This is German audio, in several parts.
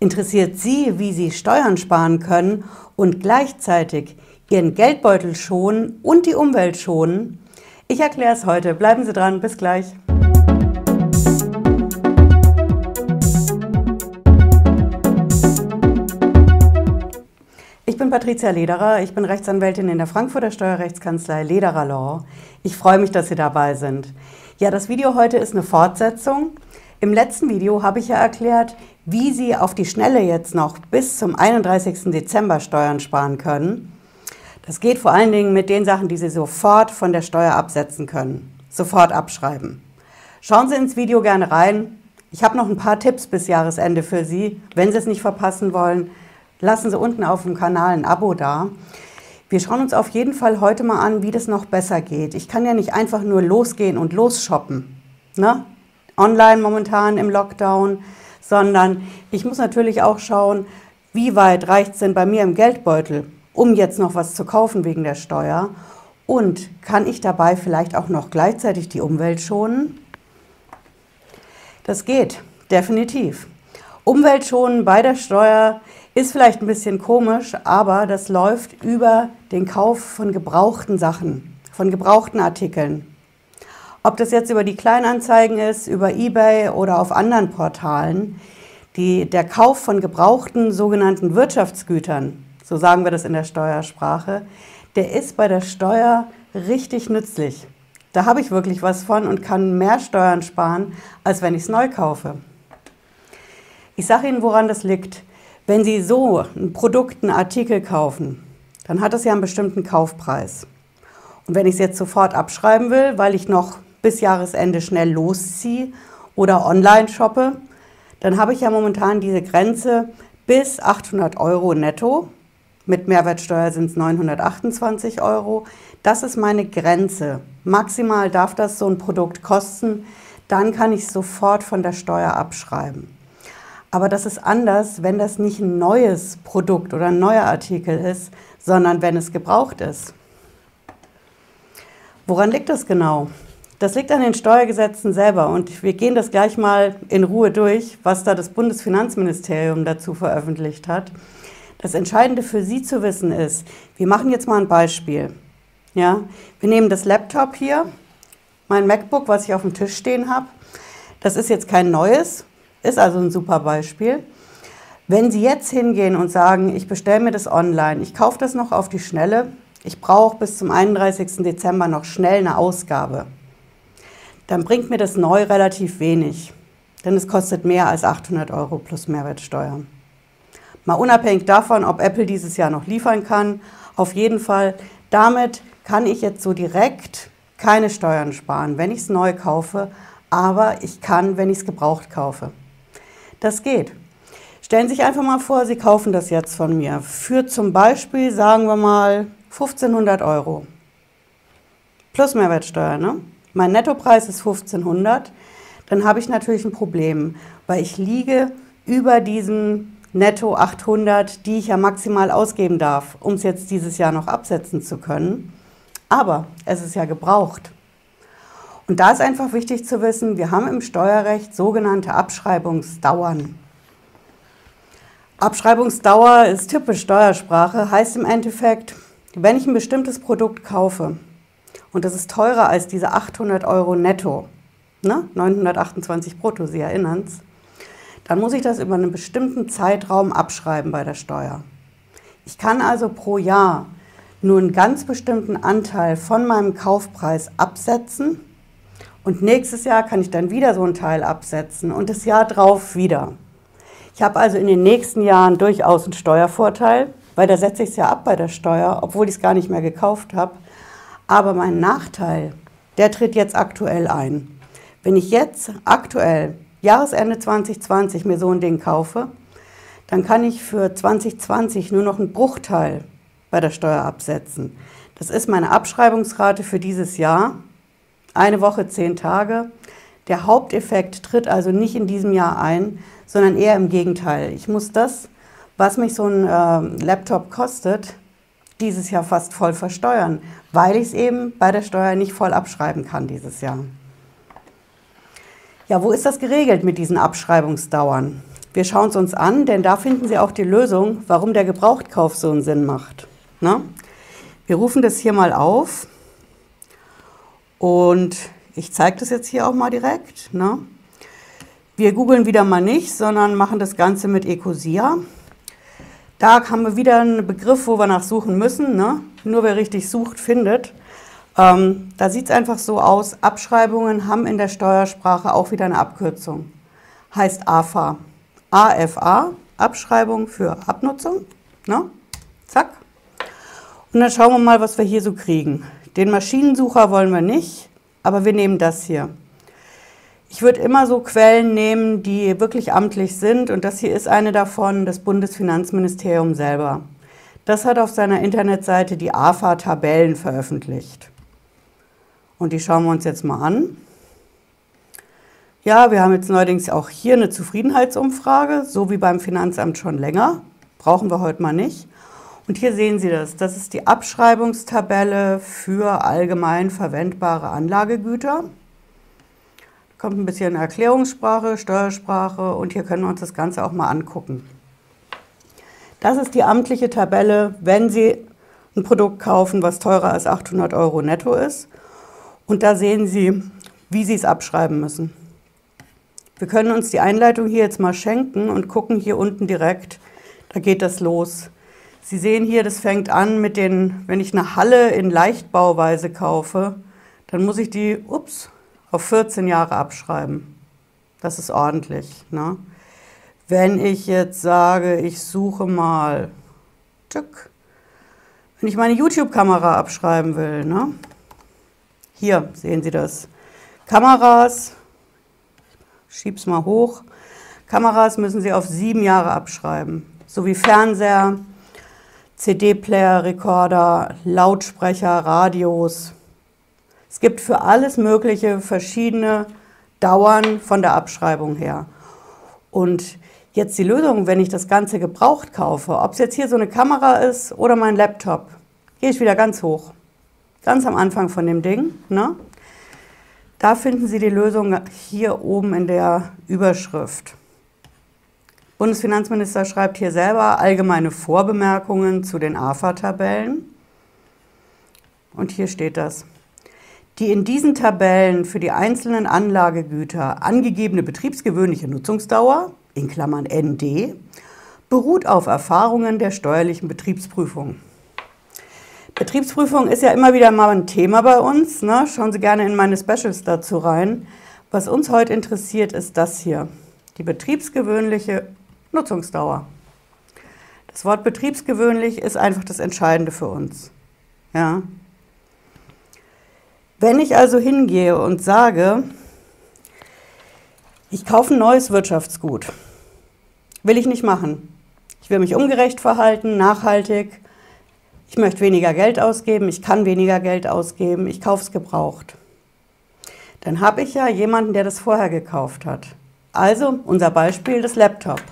Interessiert Sie, wie Sie Steuern sparen können und gleichzeitig Ihren Geldbeutel schonen und die Umwelt schonen? Ich erkläre es heute. Bleiben Sie dran. Bis gleich. Ich bin Patricia Lederer, ich bin Rechtsanwältin in der Frankfurter Steuerrechtskanzlei Lederer Law. Ich freue mich, dass Sie dabei sind. Ja, das Video heute ist eine Fortsetzung. Im letzten Video habe ich ja erklärt, wie Sie auf die Schnelle jetzt noch bis zum 31. Dezember Steuern sparen können. Das geht vor allen Dingen mit den Sachen, die Sie sofort von der Steuer absetzen können. Sofort abschreiben. Schauen Sie ins Video gerne rein. Ich habe noch ein paar Tipps bis Jahresende für Sie. Wenn Sie es nicht verpassen wollen, lassen Sie unten auf dem Kanal ein Abo da. Wir schauen uns auf jeden Fall heute mal an, wie das noch besser geht. Ich kann ja nicht einfach nur losgehen und losshoppen. Ne? Online momentan im Lockdown sondern ich muss natürlich auch schauen, wie weit reicht es denn bei mir im Geldbeutel, um jetzt noch was zu kaufen wegen der Steuer und kann ich dabei vielleicht auch noch gleichzeitig die Umwelt schonen? Das geht, definitiv. Umwelt schonen bei der Steuer ist vielleicht ein bisschen komisch, aber das läuft über den Kauf von gebrauchten Sachen, von gebrauchten Artikeln. Ob das jetzt über die Kleinanzeigen ist, über eBay oder auf anderen Portalen, die, der Kauf von gebrauchten sogenannten Wirtschaftsgütern, so sagen wir das in der Steuersprache, der ist bei der Steuer richtig nützlich. Da habe ich wirklich was von und kann mehr Steuern sparen, als wenn ich es neu kaufe. Ich sage Ihnen, woran das liegt. Wenn Sie so ein Produkt, einen Artikel kaufen, dann hat es ja einen bestimmten Kaufpreis. Und wenn ich es jetzt sofort abschreiben will, weil ich noch bis Jahresende schnell losziehe oder online shoppe, dann habe ich ja momentan diese Grenze bis 800 Euro netto. Mit Mehrwertsteuer sind es 928 Euro. Das ist meine Grenze. Maximal darf das so ein Produkt kosten. Dann kann ich sofort von der Steuer abschreiben. Aber das ist anders, wenn das nicht ein neues Produkt oder ein neuer Artikel ist, sondern wenn es gebraucht ist. Woran liegt das genau? Das liegt an den Steuergesetzen selber und wir gehen das gleich mal in Ruhe durch, was da das Bundesfinanzministerium dazu veröffentlicht hat. Das Entscheidende für Sie zu wissen ist, wir machen jetzt mal ein Beispiel. Ja, wir nehmen das Laptop hier, mein MacBook, was ich auf dem Tisch stehen habe. Das ist jetzt kein neues, ist also ein super Beispiel. Wenn Sie jetzt hingehen und sagen, ich bestelle mir das online, ich kaufe das noch auf die Schnelle, ich brauche bis zum 31. Dezember noch schnell eine Ausgabe, dann bringt mir das neu relativ wenig. Denn es kostet mehr als 800 Euro plus Mehrwertsteuer. Mal unabhängig davon, ob Apple dieses Jahr noch liefern kann, auf jeden Fall, damit kann ich jetzt so direkt keine Steuern sparen, wenn ich es neu kaufe, aber ich kann, wenn ich es gebraucht kaufe. Das geht. Stellen Sie sich einfach mal vor, Sie kaufen das jetzt von mir für zum Beispiel, sagen wir mal, 1500 Euro. Plus Mehrwertsteuer, ne? Mein Nettopreis ist 1500, dann habe ich natürlich ein Problem, weil ich liege über diesen Netto 800, die ich ja maximal ausgeben darf, um es jetzt dieses Jahr noch absetzen zu können. Aber es ist ja gebraucht. Und da ist einfach wichtig zu wissen, wir haben im Steuerrecht sogenannte Abschreibungsdauern. Abschreibungsdauer ist typisch Steuersprache, heißt im Endeffekt, wenn ich ein bestimmtes Produkt kaufe und das ist teurer als diese 800 Euro netto, ne? 928 brutto, Sie erinnern es, dann muss ich das über einen bestimmten Zeitraum abschreiben bei der Steuer. Ich kann also pro Jahr nur einen ganz bestimmten Anteil von meinem Kaufpreis absetzen und nächstes Jahr kann ich dann wieder so einen Teil absetzen und das Jahr drauf wieder. Ich habe also in den nächsten Jahren durchaus einen Steuervorteil, weil da setze ich es ja ab bei der Steuer, obwohl ich es gar nicht mehr gekauft habe. Aber mein Nachteil, der tritt jetzt aktuell ein. Wenn ich jetzt aktuell Jahresende 2020 mir so ein Ding kaufe, dann kann ich für 2020 nur noch einen Bruchteil bei der Steuer absetzen. Das ist meine Abschreibungsrate für dieses Jahr. Eine Woche, zehn Tage. Der Haupteffekt tritt also nicht in diesem Jahr ein, sondern eher im Gegenteil. Ich muss das, was mich so ein äh, Laptop kostet, dieses Jahr fast voll versteuern, weil ich es eben bei der Steuer nicht voll abschreiben kann dieses Jahr. Ja, wo ist das geregelt mit diesen Abschreibungsdauern? Wir schauen es uns an, denn da finden Sie auch die Lösung, warum der Gebrauchtkauf so einen Sinn macht. Na? Wir rufen das hier mal auf und ich zeige das jetzt hier auch mal direkt. Na? Wir googeln wieder mal nicht, sondern machen das Ganze mit Ecosia. Da haben wir wieder einen Begriff, wo wir nachsuchen müssen. Ne? Nur wer richtig sucht, findet. Ähm, da sieht es einfach so aus, Abschreibungen haben in der Steuersprache auch wieder eine Abkürzung. Heißt AFA. AFA, Abschreibung für Abnutzung. Ne? Zack. Und dann schauen wir mal, was wir hier so kriegen. Den Maschinensucher wollen wir nicht, aber wir nehmen das hier. Ich würde immer so Quellen nehmen, die wirklich amtlich sind und das hier ist eine davon, das Bundesfinanzministerium selber. Das hat auf seiner Internetseite die AFA-Tabellen veröffentlicht. Und die schauen wir uns jetzt mal an. Ja, wir haben jetzt neuerdings auch hier eine Zufriedenheitsumfrage, so wie beim Finanzamt schon länger. Brauchen wir heute mal nicht. Und hier sehen Sie das. Das ist die Abschreibungstabelle für allgemein verwendbare Anlagegüter kommt ein bisschen Erklärungssprache, Steuersprache und hier können wir uns das Ganze auch mal angucken. Das ist die amtliche Tabelle, wenn Sie ein Produkt kaufen, was teurer als 800 Euro netto ist. Und da sehen Sie, wie Sie es abschreiben müssen. Wir können uns die Einleitung hier jetzt mal schenken und gucken hier unten direkt, da geht das los. Sie sehen hier, das fängt an mit den, wenn ich eine Halle in Leichtbauweise kaufe, dann muss ich die, ups, auf 14 Jahre abschreiben. Das ist ordentlich. Ne? Wenn ich jetzt sage, ich suche mal, tück, wenn ich meine YouTube-Kamera abschreiben will, ne? hier sehen Sie das, Kameras, ich schieb's mal hoch, Kameras müssen Sie auf sieben Jahre abschreiben, sowie Fernseher, CD-Player, Rekorder, Lautsprecher, Radios, es gibt für alles Mögliche verschiedene Dauern von der Abschreibung her. Und jetzt die Lösung, wenn ich das Ganze gebraucht kaufe, ob es jetzt hier so eine Kamera ist oder mein Laptop, gehe ich wieder ganz hoch. Ganz am Anfang von dem Ding. Ne? Da finden Sie die Lösung hier oben in der Überschrift. Bundesfinanzminister schreibt hier selber allgemeine Vorbemerkungen zu den AFA-Tabellen. Und hier steht das. Die in diesen Tabellen für die einzelnen Anlagegüter angegebene betriebsgewöhnliche Nutzungsdauer, in Klammern ND, beruht auf Erfahrungen der steuerlichen Betriebsprüfung. Betriebsprüfung ist ja immer wieder mal ein Thema bei uns. Ne? Schauen Sie gerne in meine Specials dazu rein. Was uns heute interessiert, ist das hier, die betriebsgewöhnliche Nutzungsdauer. Das Wort betriebsgewöhnlich ist einfach das Entscheidende für uns. Ja, wenn ich also hingehe und sage, ich kaufe ein neues Wirtschaftsgut, will ich nicht machen. Ich will mich ungerecht verhalten, nachhaltig. Ich möchte weniger Geld ausgeben, ich kann weniger Geld ausgeben, ich kaufe es gebraucht. Dann habe ich ja jemanden, der das vorher gekauft hat. Also unser Beispiel, das Laptop.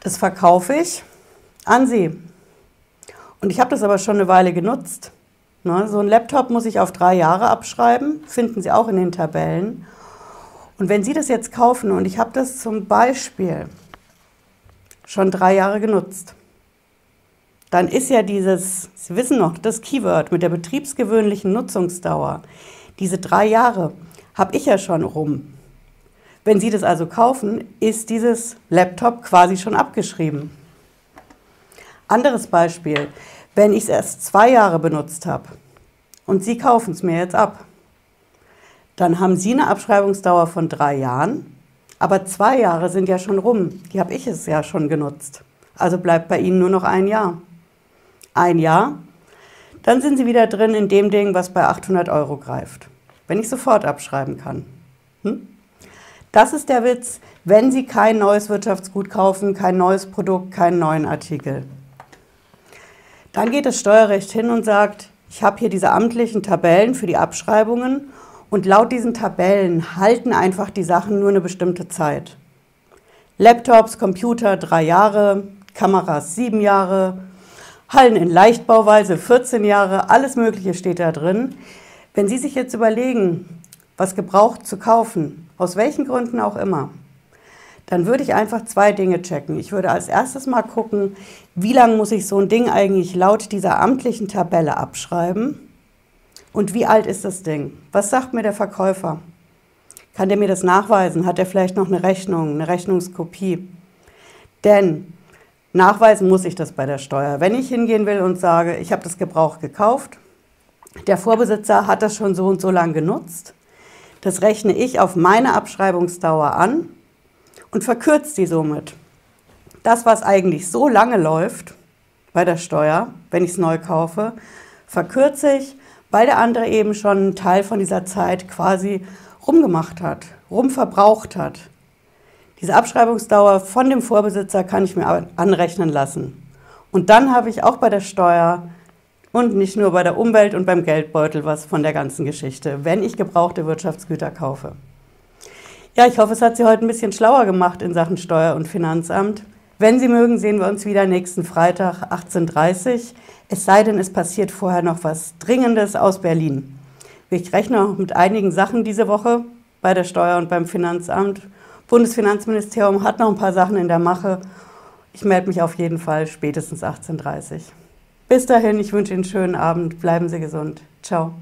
Das verkaufe ich an Sie. Und ich habe das aber schon eine Weile genutzt. Ne, so ein Laptop muss ich auf drei Jahre abschreiben, finden Sie auch in den Tabellen. Und wenn Sie das jetzt kaufen und ich habe das zum Beispiel schon drei Jahre genutzt, dann ist ja dieses, Sie wissen noch, das Keyword mit der betriebsgewöhnlichen Nutzungsdauer, diese drei Jahre habe ich ja schon rum. Wenn Sie das also kaufen, ist dieses Laptop quasi schon abgeschrieben. Anderes Beispiel. Wenn ich es erst zwei Jahre benutzt habe und Sie kaufen es mir jetzt ab, dann haben Sie eine Abschreibungsdauer von drei Jahren, aber zwei Jahre sind ja schon rum. Die habe ich es ja schon genutzt. Also bleibt bei Ihnen nur noch ein Jahr. Ein Jahr, dann sind Sie wieder drin in dem Ding, was bei 800 Euro greift. Wenn ich sofort abschreiben kann. Hm? Das ist der Witz, wenn Sie kein neues Wirtschaftsgut kaufen, kein neues Produkt, keinen neuen Artikel. Dann geht das Steuerrecht hin und sagt, ich habe hier diese amtlichen Tabellen für die Abschreibungen und laut diesen Tabellen halten einfach die Sachen nur eine bestimmte Zeit. Laptops, Computer drei Jahre, Kameras sieben Jahre, Hallen in Leichtbauweise 14 Jahre, alles Mögliche steht da drin. Wenn Sie sich jetzt überlegen, was gebraucht zu kaufen, aus welchen Gründen auch immer, dann würde ich einfach zwei Dinge checken. Ich würde als erstes mal gucken, wie lange muss ich so ein Ding eigentlich laut dieser amtlichen Tabelle abschreiben und wie alt ist das Ding? Was sagt mir der Verkäufer? Kann der mir das nachweisen? Hat er vielleicht noch eine Rechnung, eine Rechnungskopie? Denn nachweisen muss ich das bei der Steuer. Wenn ich hingehen will und sage, ich habe das Gebrauch gekauft, der Vorbesitzer hat das schon so und so lang genutzt, das rechne ich auf meine Abschreibungsdauer an und verkürze die somit. Das, was eigentlich so lange läuft bei der Steuer, wenn ich es neu kaufe, verkürze ich, weil der andere eben schon einen Teil von dieser Zeit quasi rumgemacht hat, rumverbraucht hat. Diese Abschreibungsdauer von dem Vorbesitzer kann ich mir anrechnen lassen. Und dann habe ich auch bei der Steuer und nicht nur bei der Umwelt und beim Geldbeutel was von der ganzen Geschichte, wenn ich gebrauchte Wirtschaftsgüter kaufe. Ja, ich hoffe, es hat Sie heute ein bisschen schlauer gemacht in Sachen Steuer- und Finanzamt. Wenn Sie mögen, sehen wir uns wieder nächsten Freitag 18.30 Uhr. Es sei denn, es passiert vorher noch was Dringendes aus Berlin. Ich rechne mit einigen Sachen diese Woche bei der Steuer und beim Finanzamt. Bundesfinanzministerium hat noch ein paar Sachen in der Mache. Ich melde mich auf jeden Fall spätestens 18.30 Uhr. Bis dahin, ich wünsche Ihnen einen schönen Abend. Bleiben Sie gesund. Ciao.